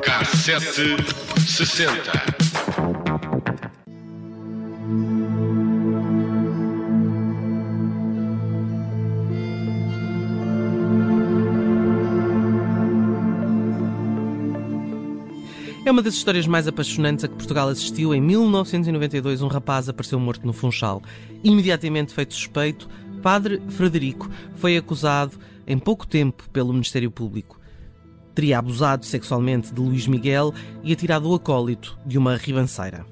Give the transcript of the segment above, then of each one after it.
Cassete sessenta. É uma das histórias mais apaixonantes a que Portugal assistiu. Em 1992, um rapaz apareceu morto no Funchal. Imediatamente feito suspeito, Padre Frederico foi acusado em pouco tempo pelo Ministério Público. Teria abusado sexualmente de Luís Miguel e atirado o acólito de uma ribanceira.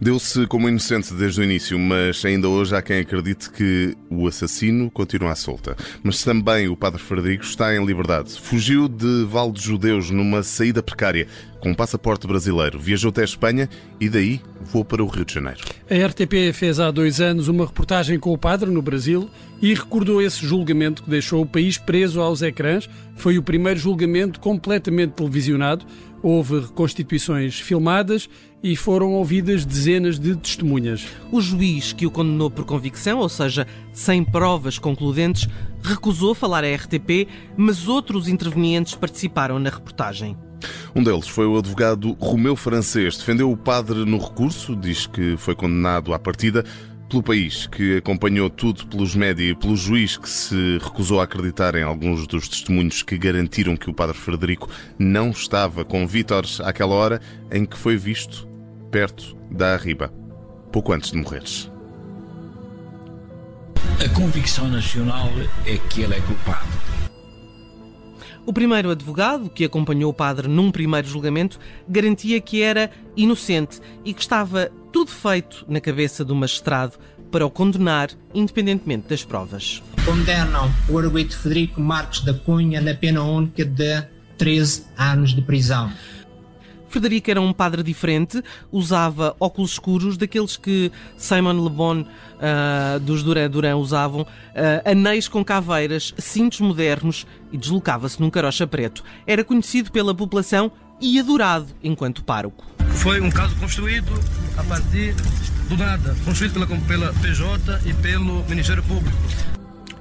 Deu-se como inocente desde o início, mas ainda hoje há quem acredite que o assassino continua à solta. Mas também o padre Frederico está em liberdade. Fugiu de Val de Judeus numa saída precária, com um passaporte brasileiro. Viajou até a Espanha e daí voou para o Rio de Janeiro. A RTP fez há dois anos uma reportagem com o padre no Brasil e recordou esse julgamento que deixou o país preso aos ecrãs. Foi o primeiro julgamento completamente televisionado. Houve reconstituições filmadas e foram ouvidas dezenas de testemunhas. O juiz que o condenou por convicção, ou seja, sem provas concludentes, recusou falar à RTP, mas outros intervenientes participaram na reportagem. Um deles foi o advogado Romeu Francês. Defendeu o padre no recurso, diz que foi condenado à partida pelo país, que acompanhou tudo pelos média e pelo juiz que se recusou a acreditar em alguns dos testemunhos que garantiram que o padre Frederico não estava com Vítor àquela hora em que foi visto perto da Arriba, pouco antes de morreres. A convicção nacional é que ele é culpado. O primeiro advogado, que acompanhou o padre num primeiro julgamento, garantia que era inocente e que estava tudo feito na cabeça do magistrado para o condenar, independentemente das provas. Condenam o arguido Federico Marques da Cunha na pena única de 13 anos de prisão. Frederico era um padre diferente, usava óculos escuros, daqueles que Simon Le Bon uh, dos Duran Duran usavam, uh, anéis com caveiras, cintos modernos e deslocava-se num carocha preto. Era conhecido pela população e adorado enquanto pároco. Foi um caso construído a partir do nada, construído pela, pela PJ e pelo Ministério Público.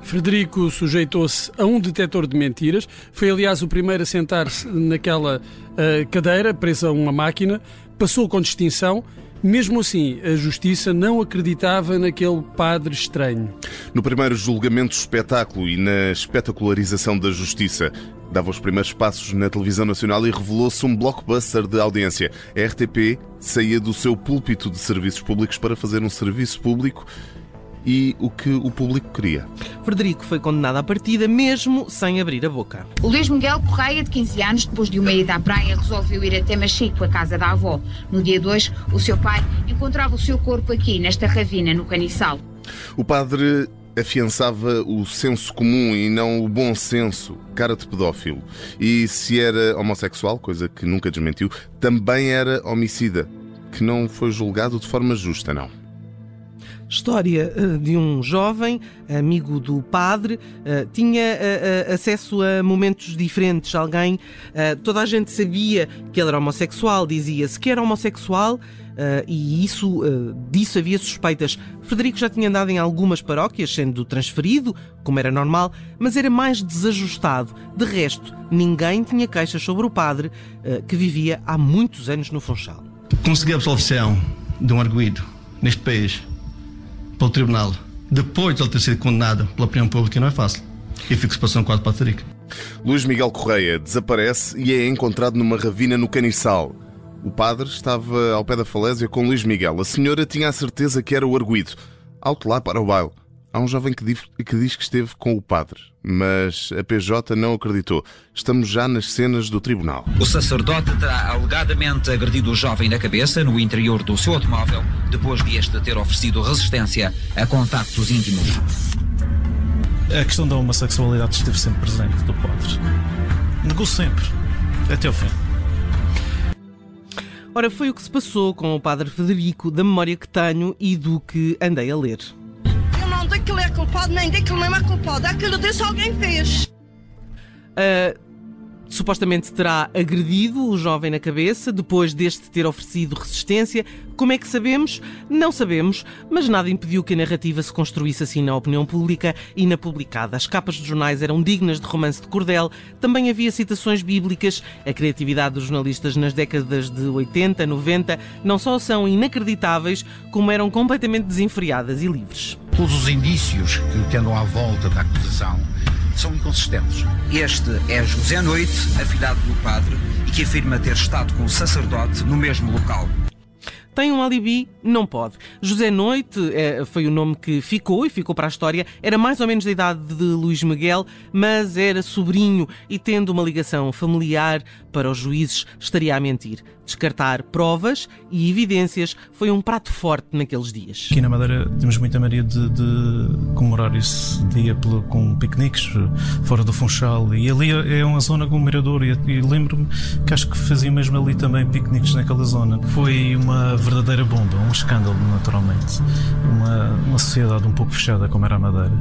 Frederico sujeitou-se a um detector de mentiras. Foi, aliás, o primeiro a sentar-se naquela uh, cadeira, presa a uma máquina. Passou com distinção. Mesmo assim, a justiça não acreditava naquele padre estranho. No primeiro julgamento espetáculo e na espetacularização da justiça, dava os primeiros passos na televisão nacional e revelou-se um blockbuster de audiência. A RTP saía do seu púlpito de serviços públicos para fazer um serviço público e o que o público queria. Frederico foi condenado à partida, mesmo sem abrir a boca. O Luís Miguel Correia, de 15 anos, depois de uma ida à praia, resolveu ir até Machico, a casa da avó. No dia 2, o seu pai encontrava o seu corpo aqui, nesta ravina, no caniçal. O padre afiançava o senso comum e não o bom senso, cara de pedófilo. E se era homossexual, coisa que nunca desmentiu, também era homicida, que não foi julgado de forma justa, não. História eh, de um jovem, amigo do padre, eh, tinha eh, acesso a momentos diferentes. Alguém, toda a gente sabia que ele era homossexual, dizia-se que era homossexual. E isso, disso havia suspeitas. Frederico já tinha andado em algumas paróquias, sendo transferido, como era normal, mas era mais desajustado. De resto, ninguém tinha queixas sobre o padre, que vivia há muitos anos no Funchal. Consegui a absolvição de um arguído neste país pelo tribunal, depois de ele ter sido condenado pela opinião pública, não é fácil. E fico-se passando quadro para Frederico. Luís Miguel Correia desaparece e é encontrado numa ravina no Caniçal. O padre estava ao pé da falésia com Luís Miguel. A senhora tinha a certeza que era o arguído. Alto lá para o baile. Há um jovem que diz, que diz que esteve com o padre, mas a PJ não acreditou. Estamos já nas cenas do tribunal. O sacerdote terá alegadamente agredido o jovem na cabeça no interior do seu automóvel, depois de este ter oferecido resistência a contactos íntimos. A questão da homossexualidade esteve sempre presente do padre. Negou sempre, até ao fim. Ora, foi o que se passou com o padre Federico, da memória que tenho e do que andei a ler culpado, nem ele não é culpado, é que ele disse alguém fez. Uh, supostamente terá agredido o jovem na cabeça depois deste ter oferecido resistência. Como é que sabemos? Não sabemos, mas nada impediu que a narrativa se construísse assim na opinião pública e na publicada. As capas dos jornais eram dignas de romance de cordel, também havia citações bíblicas. A criatividade dos jornalistas nas décadas de 80, 90 não só são inacreditáveis, como eram completamente desenfreadas e livres. Todos os indícios que andam à volta da acusação são inconsistentes. Este é José Noite, afilhado do padre, e que afirma ter estado com o sacerdote no mesmo local. Tem um alibi? Não pode. José Noite é, foi o nome que ficou e ficou para a história. Era mais ou menos da idade de Luís Miguel, mas era sobrinho e, tendo uma ligação familiar para os juízes, estaria a mentir. Descartar provas e evidências foi um prato forte naqueles dias. Aqui na Madeira temos muita mania de, de comemorar esse dia pelo, com piqueniques fora do Funchal e ali é uma zona com um e, e lembro-me que acho que fazia mesmo ali também piqueniques naquela zona. Foi uma verdadeira bomba, um escândalo naturalmente. Uma, uma sociedade um pouco fechada como era a Madeira.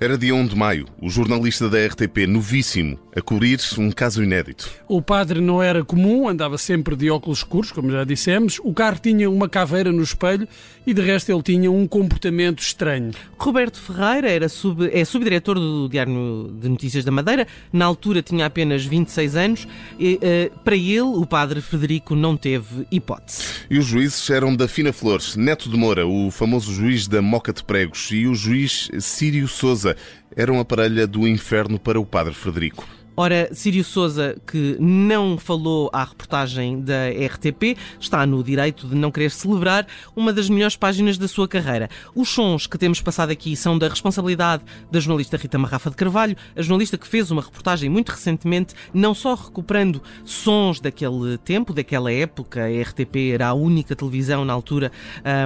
Era dia 1 de maio, o jornalista da RTP, novíssimo, a cobrir um caso inédito. O padre não era comum, andava sempre de óculos escuros, como já dissemos. O carro tinha uma caveira no espelho e de resto ele tinha um comportamento estranho. Roberto Ferreira era sub, é subdiretor do Diário de Notícias da Madeira. Na altura tinha apenas 26 anos. E, uh, para ele, o padre Frederico não teve hipótese. E os juízes eram da Fina Flores, Neto de Moura, o famoso juiz da Moca de Pregos, e o juiz Sírio Souza eram a parelha do inferno para o padre Frederico. Ora, Sírio Souza, que não falou à reportagem da RTP, está no direito de não querer celebrar uma das melhores páginas da sua carreira. Os sons que temos passado aqui são da responsabilidade da jornalista Rita Marrafa de Carvalho, a jornalista que fez uma reportagem muito recentemente, não só recuperando sons daquele tempo, daquela época, a RTP era a única televisão na altura,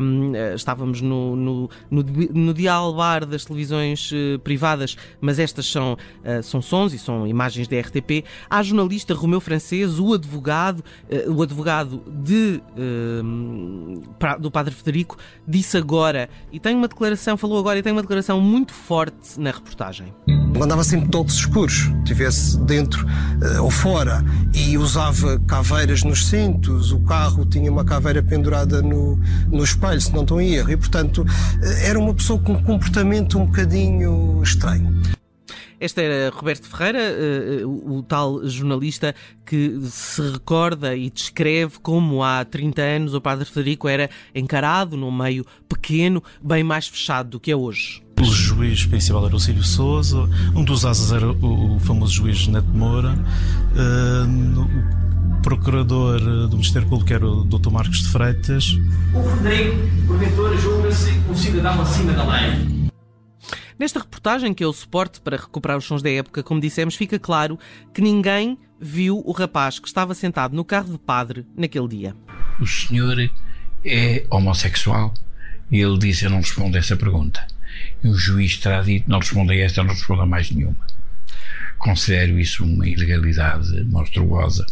um, estávamos no, no, no, no dial bar das televisões uh, privadas, mas estas são, uh, são sons e são imagens da RTP, há jornalista Romeu Francês, o advogado, uh, o advogado de, uh, do Padre Federico, disse agora, e tem uma declaração, falou agora, e tem uma declaração muito forte na reportagem. Andava sempre óculos escuros, estivesse dentro uh, ou fora, e usava caveiras nos cintos, o carro tinha uma caveira pendurada no, no espelho, se não estou em erro, e portanto era uma pessoa com um comportamento um bocadinho estranho. Este era Roberto Ferreira, eh, o tal jornalista que se recorda e descreve como há 30 anos o Padre Federico era encarado num meio pequeno, bem mais fechado do que é hoje. O juiz principal era o Cílio Souza, um dos asas era o famoso juiz Neto Moura, o procurador do Ministério Público era o Dr. Marcos de Freitas. O Frederico, porventura, julga-se um cidadão acima da lei. Nesta reportagem, que é o suporte para recuperar os sons da época, como dissemos, fica claro que ninguém viu o rapaz que estava sentado no carro do padre naquele dia. O senhor é homossexual? E ele disse: Eu não respondo a essa pergunta. E o juiz terá dito: Não responda a esta, não responda a mais nenhuma. Considero isso uma ilegalidade monstruosa,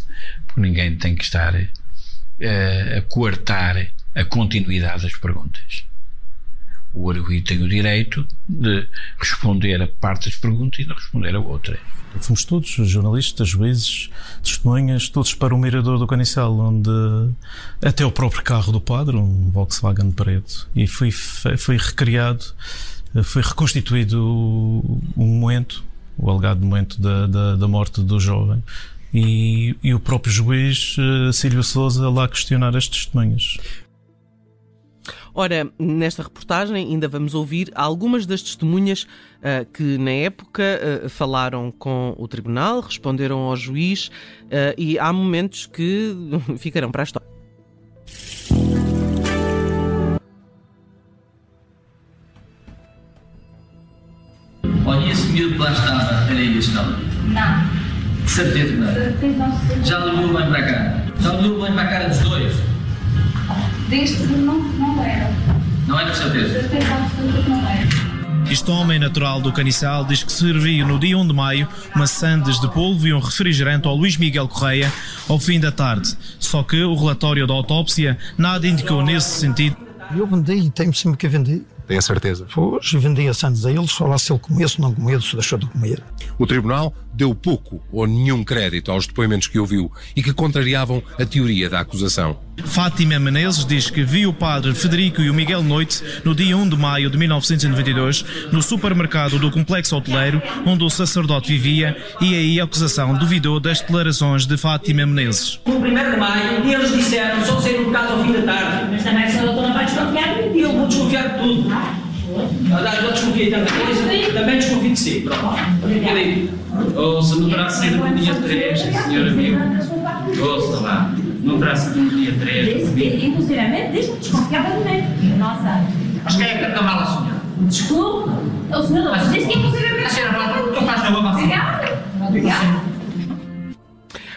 porque ninguém tem que estar uh, a coartar a continuidade das perguntas o arguido tem o direito de responder a parte das perguntas e de responder a outra. Fomos todos, jornalistas, juízes, testemunhas, todos para o mirador do Caniçal, onde até o próprio carro do padre, um Volkswagen preto, e foi, foi recriado, foi reconstituído o, momento, o alegado momento da, da, da morte do jovem. E, e, o próprio juiz Silvio Souza lá questionar as testemunhas. Ora, nesta reportagem ainda vamos ouvir algumas das testemunhas uh, que na época uh, falaram com o tribunal, responderam ao juiz uh, e há momentos que ficarão para a história. Olha, esse miúdo lá estava, era isso, não? Não. Certeza que não? Certeza Já levou bem para cá? Já levou bem para a cara dos dois? Deste não, não era. Não era de certeza? Certeza absoluta que não era. Este homem natural do Caniçal diz que serviu no dia 1 de maio uma sandes de polvo e um refrigerante ao Luís Miguel Correia ao fim da tarde. Só que o relatório da autópsia nada indicou nesse sentido. Eu vendi e tenho sempre que vender. Tem a certeza? Pois, vendia Santos a eles, só lá se ele comia, se não comia, se deixou de comer. O Tribunal deu pouco ou nenhum crédito aos depoimentos que ouviu e que contrariavam a teoria da acusação. Fátima Menezes diz que viu o padre Federico e o Miguel Noite no dia 1 de maio de 1992 no supermercado do complexo hoteleiro onde o sacerdote vivia e aí a acusação duvidou das declarações de Fátima Menezes. No 1 de maio, eles disseram só sair do casa ao fim da tarde. Eu vou desconfiar de tudo. Eu desconfiei de tanta coisa, também desconfio de si. Pronto. Peraí. Ou se não terá sido no dia 3, senhor amigo. Ouça lá. Não terá sido no dia 3. Inclusivamente, desde que desconfiava de mim. Nossa. Mas quem é que carrega mal a senhora? Desculpe. O senhor não disse que inclusivamente. A senhora não, não faz favor, assim. Obrigada. Obrigada.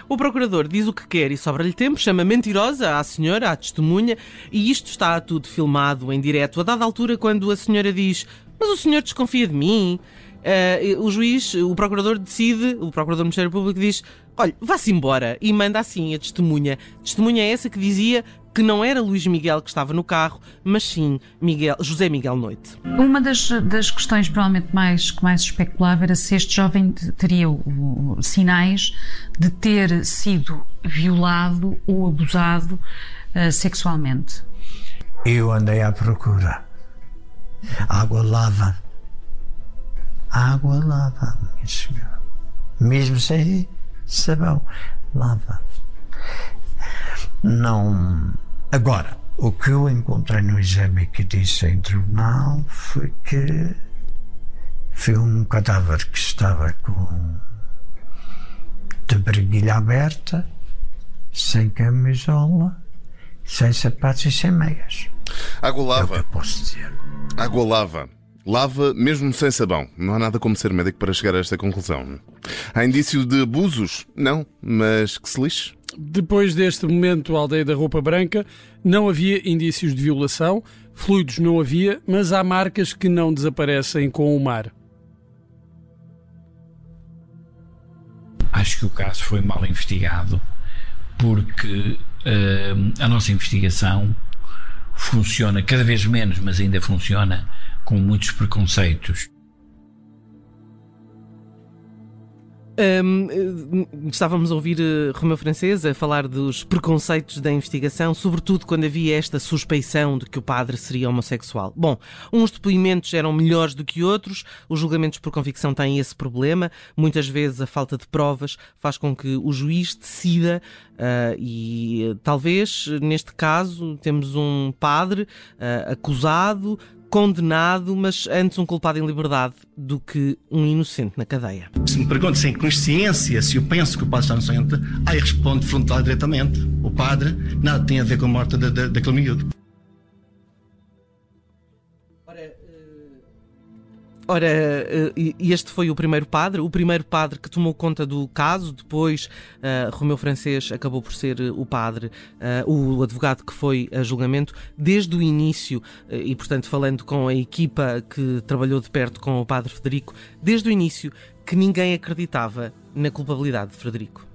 O procurador diz o que quer e sobra-lhe tempo, chama mentirosa à senhora, à testemunha, e isto está tudo filmado em direto. A dada altura, quando a senhora diz: Mas o senhor desconfia de mim? Uh, o juiz, o procurador decide, o procurador do Ministério Público diz: Olha, vá-se embora. E manda assim a testemunha. Testemunha é essa que dizia que não era Luís Miguel que estava no carro, mas sim Miguel, José Miguel Noite. Uma das, das questões provavelmente mais, que mais especulava era se este jovem teria o, o, sinais de ter sido violado ou abusado uh, sexualmente. Eu andei à procura. Água lava. Água lava, minha senhora. Mesmo sem sabão, lava. Não Agora, o que eu encontrei no exame que disse em tribunal foi que foi um cadáver que estava com de briguilha aberta, sem camisola, sem sapatos e sem meias. Água lava. É o Lava mesmo sem sabão. Não há nada como ser médico para chegar a esta conclusão. Há indício de abusos? Não, mas que se lixe. Depois deste momento, a aldeia da roupa branca, não havia indícios de violação, fluidos não havia, mas há marcas que não desaparecem com o mar. Acho que o caso foi mal investigado porque uh, a nossa investigação funciona cada vez menos, mas ainda funciona com muitos preconceitos. Um, eh, estávamos a ouvir uh, Romeu Francês a falar dos preconceitos da investigação, sobretudo quando havia esta suspeição de que o padre seria homossexual. Bom, uns depoimentos eram melhores do que outros, os julgamentos por convicção têm esse problema. Muitas vezes a falta de provas faz com que o juiz decida, uh, e uh, talvez neste caso temos um padre acusado condenado, mas antes um culpado em liberdade do que um inocente na cadeia. Se me pergunto sem consciência se eu penso que o padre está inocente, aí respondo frontal diretamente. O padre nada tem a ver com a morte daquele miúdo. Ora, eh, este foi o primeiro padre, o primeiro padre que tomou conta do caso. Depois, uh, Romeu Francês acabou por ser o padre, uh, o advogado que foi a julgamento desde o início, uh, e portanto, falando com a equipa que trabalhou de perto com o padre Frederico, desde o início, que ninguém acreditava na culpabilidade de Frederico.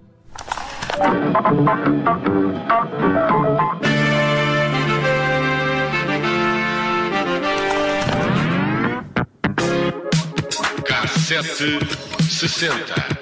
Sete sessenta.